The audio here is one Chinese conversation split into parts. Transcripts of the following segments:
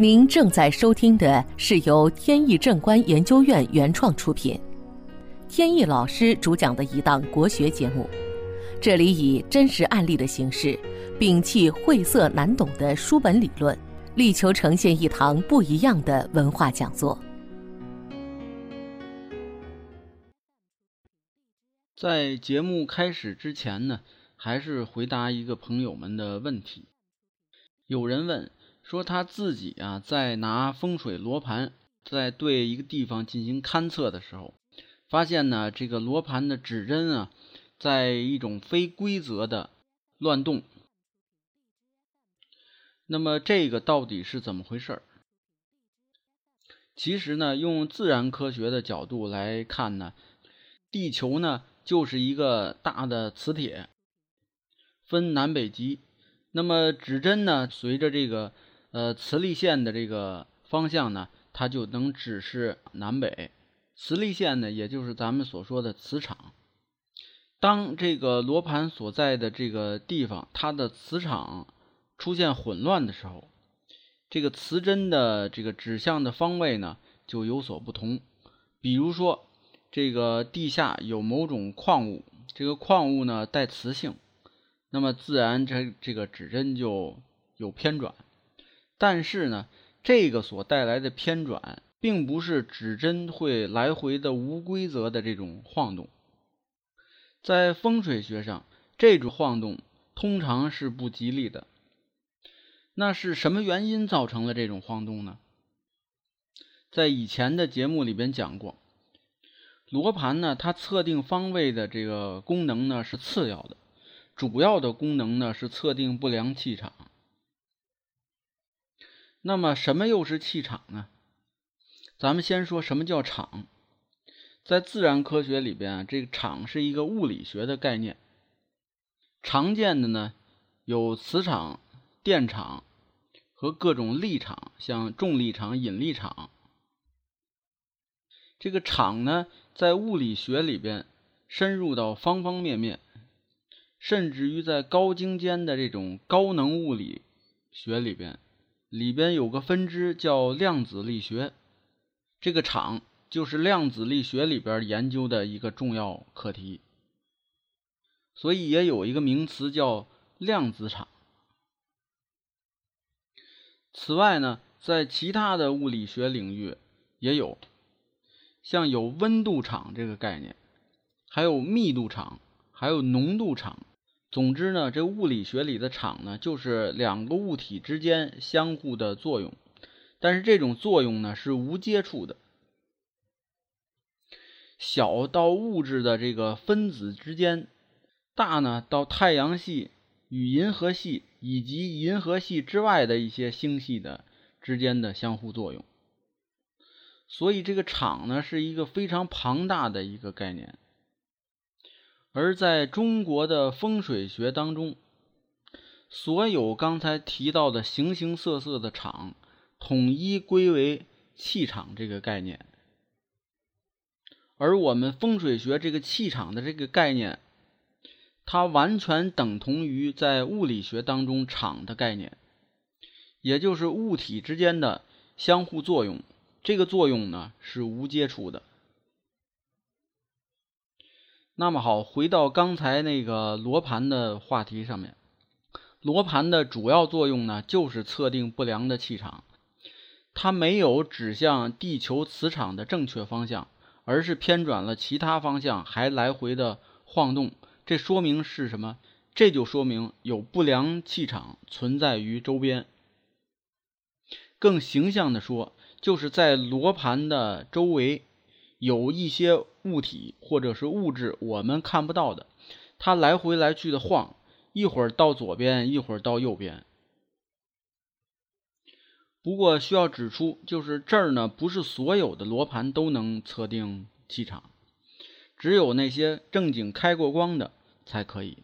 您正在收听的是由天意正观研究院原创出品，天意老师主讲的一档国学节目。这里以真实案例的形式，摒弃晦涩难懂的书本理论，力求呈现一堂不一样的文化讲座。在节目开始之前呢，还是回答一个朋友们的问题。有人问说，他自己啊，在拿风水罗盘在对一个地方进行勘测的时候，发现呢，这个罗盘的指针啊，在一种非规则的乱动。那么这个到底是怎么回事儿？其实呢，用自然科学的角度来看呢，地球呢。就是一个大的磁铁，分南北极。那么指针呢，随着这个呃磁力线的这个方向呢，它就能指示南北。磁力线呢，也就是咱们所说的磁场。当这个罗盘所在的这个地方，它的磁场出现混乱的时候，这个磁针的这个指向的方位呢，就有所不同。比如说。这个地下有某种矿物，这个矿物呢带磁性，那么自然这这个指针就有偏转。但是呢，这个所带来的偏转，并不是指针会来回的无规则的这种晃动。在风水学上，这种晃动通常是不吉利的。那是什么原因造成了这种晃动呢？在以前的节目里边讲过。罗盘呢，它测定方位的这个功能呢是次要的，主要的功能呢是测定不良气场。那么什么又是气场呢？咱们先说什么叫场。在自然科学里边啊，这个场是一个物理学的概念。常见的呢有磁场、电场和各种力场，像重力场、引力场。这个场呢？在物理学里边，深入到方方面面，甚至于在高精尖的这种高能物理学里边，里边有个分支叫量子力学，这个场就是量子力学里边研究的一个重要课题，所以也有一个名词叫量子场。此外呢，在其他的物理学领域也有。像有温度场这个概念，还有密度场，还有浓度场。总之呢，这物理学里的场呢，就是两个物体之间相互的作用。但是这种作用呢，是无接触的。小到物质的这个分子之间，大呢到太阳系与银河系以及银河系之外的一些星系的之间的相互作用。所以这个场呢是一个非常庞大的一个概念，而在中国的风水学当中，所有刚才提到的形形色色的场，统一归为气场这个概念。而我们风水学这个气场的这个概念，它完全等同于在物理学当中场的概念，也就是物体之间的相互作用。这个作用呢是无接触的。那么好，回到刚才那个罗盘的话题上面，罗盘的主要作用呢就是测定不良的气场，它没有指向地球磁场的正确方向，而是偏转了其他方向，还来回的晃动。这说明是什么？这就说明有不良气场存在于周边。更形象的说。就是在罗盘的周围有一些物体或者是物质，我们看不到的，它来回来去的晃，一会儿到左边，一会儿到右边。不过需要指出，就是这儿呢，不是所有的罗盘都能测定气场，只有那些正经开过光的才可以。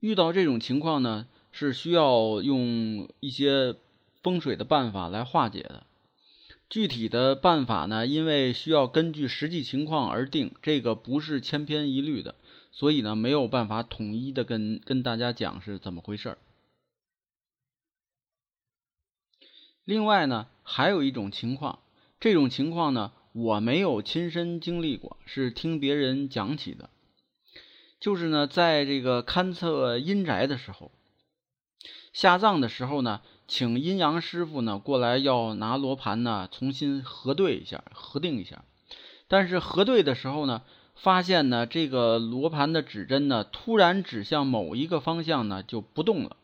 遇到这种情况呢，是需要用一些。风水的办法来化解的，具体的办法呢，因为需要根据实际情况而定，这个不是千篇一律的，所以呢没有办法统一的跟跟大家讲是怎么回事儿。另外呢，还有一种情况，这种情况呢，我没有亲身经历过，是听别人讲起的。就是呢，在这个勘测阴宅的时候，下葬的时候呢，请阴阳师傅呢过来，要拿罗盘呢重新核对一下、核定一下。但是核对的时候呢，发现呢这个罗盘的指针呢突然指向某一个方向呢就不动了，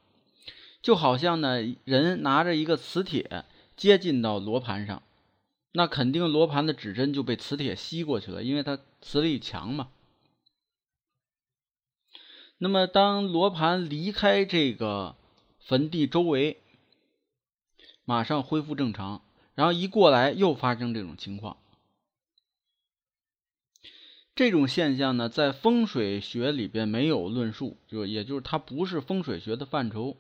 就好像呢人拿着一个磁铁接近到罗盘上，那肯定罗盘的指针就被磁铁吸过去了，因为它磁力强嘛。那么，当罗盘离开这个坟地周围，马上恢复正常，然后一过来又发生这种情况。这种现象呢，在风水学里边没有论述，就也就是它不是风水学的范畴。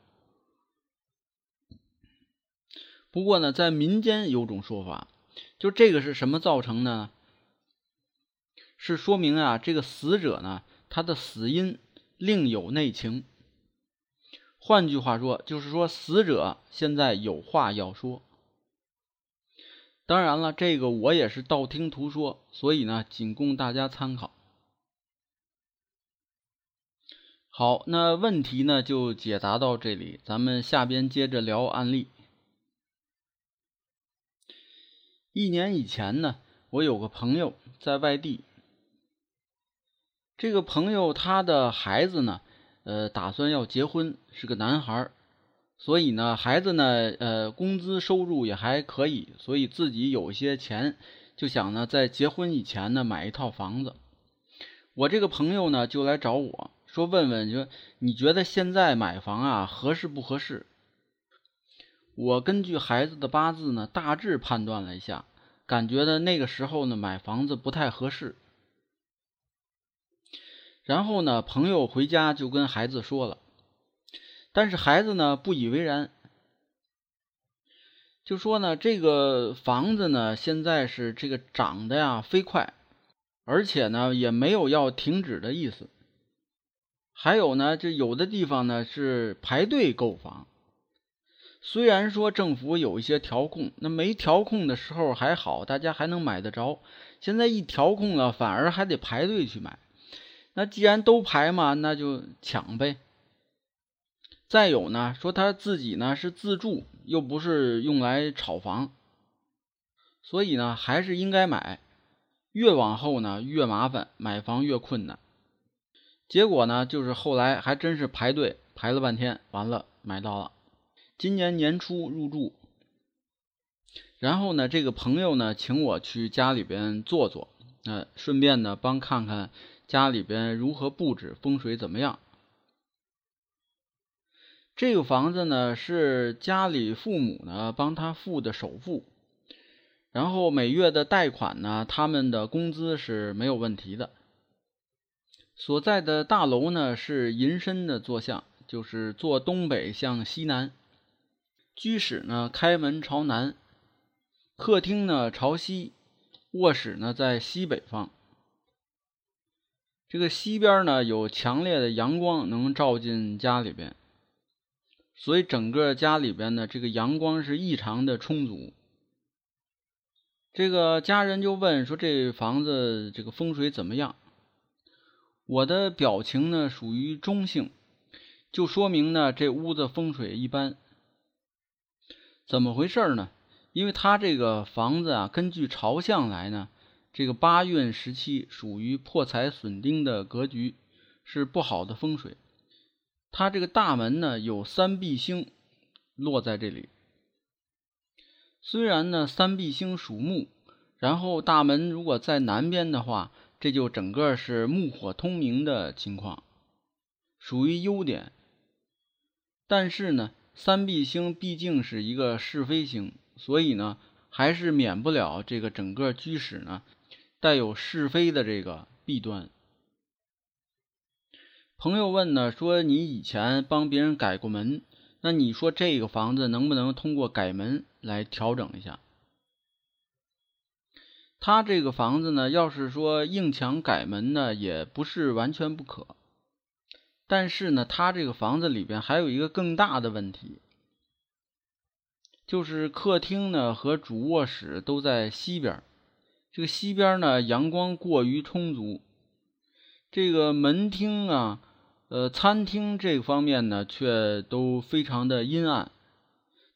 不过呢，在民间有种说法，就这个是什么造成的呢？是说明啊，这个死者呢，他的死因。另有内情，换句话说，就是说死者现在有话要说。当然了，这个我也是道听途说，所以呢，仅供大家参考。好，那问题呢就解答到这里，咱们下边接着聊案例。一年以前呢，我有个朋友在外地。这个朋友他的孩子呢，呃，打算要结婚，是个男孩所以呢，孩子呢，呃，工资收入也还可以，所以自己有些钱，就想呢，在结婚以前呢，买一套房子。我这个朋友呢，就来找我说，问问，就你觉得现在买房啊，合适不合适？我根据孩子的八字呢，大致判断了一下，感觉呢，那个时候呢，买房子不太合适。然后呢，朋友回家就跟孩子说了，但是孩子呢不以为然，就说呢这个房子呢现在是这个涨的呀飞快，而且呢也没有要停止的意思。还有呢，就有的地方呢是排队购房，虽然说政府有一些调控，那没调控的时候还好，大家还能买得着。现在一调控了，反而还得排队去买。那既然都排嘛，那就抢呗。再有呢，说他自己呢是自住，又不是用来炒房，所以呢还是应该买。越往后呢越麻烦，买房越困难。结果呢就是后来还真是排队排了半天，完了买到了。今年年初入住，然后呢这个朋友呢请我去家里边坐坐，那顺便呢帮看看。家里边如何布置，风水怎么样？这个房子呢是家里父母呢帮他付的首付，然后每月的贷款呢，他们的工资是没有问题的。所在的大楼呢是银身的坐向，就是坐东北向西南，居室呢开门朝南，客厅呢朝西，卧室呢在西北方。这个西边呢有强烈的阳光能照进家里边，所以整个家里边呢这个阳光是异常的充足。这个家人就问说：“这房子这个风水怎么样？”我的表情呢属于中性，就说明呢这屋子风水一般。怎么回事呢？因为他这个房子啊，根据朝向来呢。这个八运时期属于破财损丁的格局，是不好的风水。它这个大门呢有三碧星落在这里，虽然呢三碧星属木，然后大门如果在南边的话，这就整个是木火通明的情况，属于优点。但是呢，三碧星毕竟是一个是非星，所以呢还是免不了这个整个居室呢。带有是非的这个弊端。朋友问呢，说你以前帮别人改过门，那你说这个房子能不能通过改门来调整一下？他这个房子呢，要是说硬墙改门呢，也不是完全不可。但是呢，他这个房子里边还有一个更大的问题，就是客厅呢和主卧室都在西边，这个西边呢阳光过于充足，这个门厅啊，呃，餐厅这方面呢却都非常的阴暗。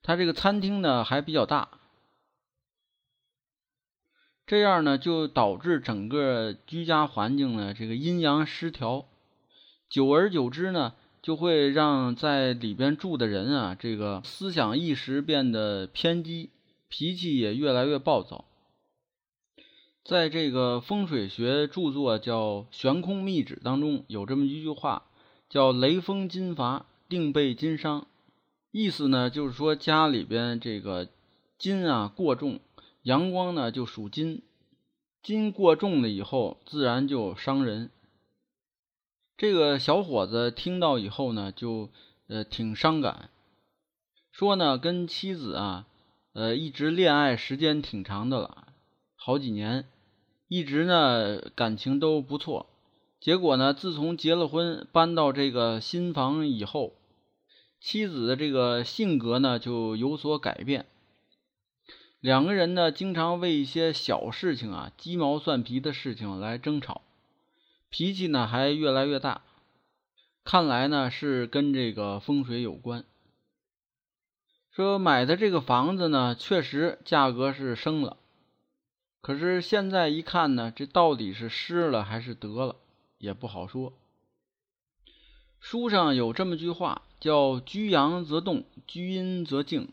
它这个餐厅呢还比较大，这样呢就导致整个居家环境呢这个阴阳失调，久而久之呢。就会让在里边住的人啊，这个思想意识变得偏激，脾气也越来越暴躁。在这个风水学著作叫《悬空秘旨》当中，有这么一句话，叫“雷锋金伐，定被金伤”。意思呢，就是说家里边这个金啊过重，阳光呢就属金，金过重了以后，自然就伤人。这个小伙子听到以后呢，就呃挺伤感，说呢跟妻子啊，呃一直恋爱时间挺长的了，好几年，一直呢感情都不错。结果呢，自从结了婚，搬到这个新房以后，妻子的这个性格呢就有所改变，两个人呢经常为一些小事情啊、鸡毛蒜皮的事情来争吵。脾气呢还越来越大，看来呢是跟这个风水有关。说买的这个房子呢，确实价格是升了，可是现在一看呢，这到底是失了还是得了，也不好说。书上有这么句话，叫“居阳则动，居阴则静”。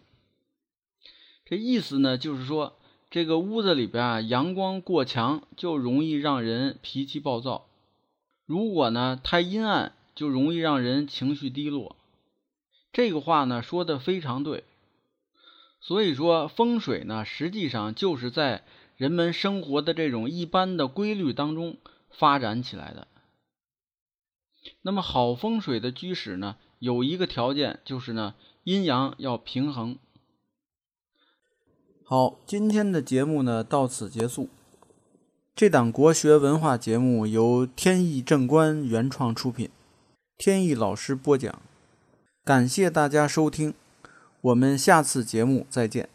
这意思呢，就是说这个屋子里边啊，阳光过强，就容易让人脾气暴躁。如果呢太阴暗，就容易让人情绪低落。这个话呢说的非常对。所以说风水呢，实际上就是在人们生活的这种一般的规律当中发展起来的。那么好风水的居室呢，有一个条件就是呢阴阳要平衡。好，今天的节目呢到此结束。这档国学文化节目由天意正观原创出品，天意老师播讲，感谢大家收听，我们下次节目再见。